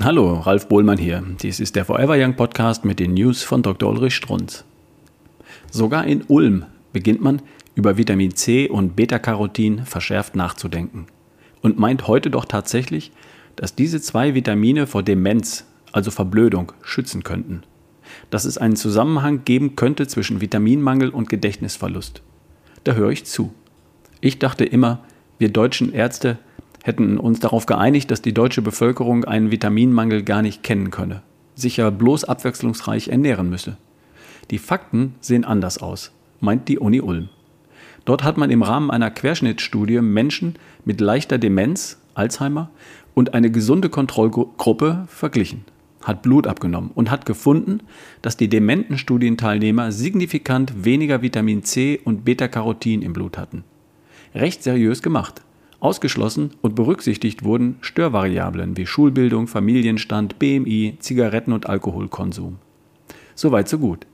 Hallo, Ralf Bohlmann hier. Dies ist der Forever Young Podcast mit den News von Dr. Ulrich Strunz. Sogar in Ulm beginnt man über Vitamin C und Beta-Carotin verschärft nachzudenken und meint heute doch tatsächlich, dass diese zwei Vitamine vor Demenz, also Verblödung, schützen könnten. Dass es einen Zusammenhang geben könnte zwischen Vitaminmangel und Gedächtnisverlust. Da höre ich zu. Ich dachte immer, wir deutschen Ärzte hätten uns darauf geeinigt, dass die deutsche Bevölkerung einen Vitaminmangel gar nicht kennen könne, sich ja bloß abwechslungsreich ernähren müsse. Die Fakten sehen anders aus, meint die Uni Ulm. Dort hat man im Rahmen einer Querschnittsstudie Menschen mit leichter Demenz, Alzheimer, und eine gesunde Kontrollgruppe verglichen, hat Blut abgenommen und hat gefunden, dass die dementen Studienteilnehmer signifikant weniger Vitamin C und Beta-Carotin im Blut hatten. Recht seriös gemacht. Ausgeschlossen und berücksichtigt wurden Störvariablen wie Schulbildung, Familienstand, BMI, Zigaretten- und Alkoholkonsum. Soweit so gut.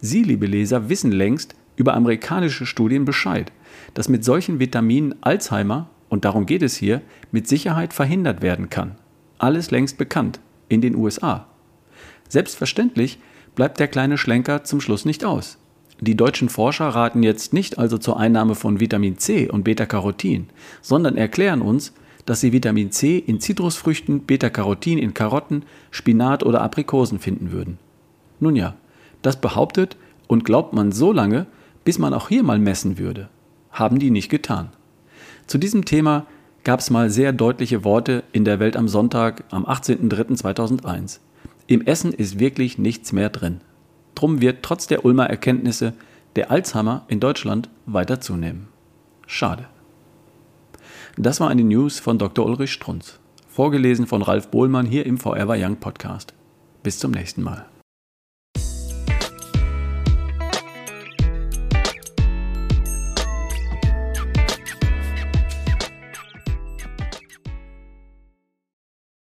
Sie, liebe Leser, wissen längst über amerikanische Studien Bescheid, dass mit solchen Vitaminen Alzheimer, und darum geht es hier, mit Sicherheit verhindert werden kann. Alles längst bekannt in den USA. Selbstverständlich bleibt der kleine Schlenker zum Schluss nicht aus. Die deutschen Forscher raten jetzt nicht also zur Einnahme von Vitamin C und Beta-Carotin, sondern erklären uns, dass sie Vitamin C in Zitrusfrüchten, Beta-Carotin in Karotten, Spinat oder Aprikosen finden würden. Nun ja, das behauptet und glaubt man so lange, bis man auch hier mal messen würde. Haben die nicht getan. Zu diesem Thema gab es mal sehr deutliche Worte in der Welt am Sonntag am 18.03.2001. Im Essen ist wirklich nichts mehr drin. Drum wird trotz der Ulmer Erkenntnisse der Alzheimer in Deutschland weiter zunehmen. Schade. Das war eine News von Dr. Ulrich Strunz, vorgelesen von Ralf Bohlmann hier im Forever Young Podcast. Bis zum nächsten Mal.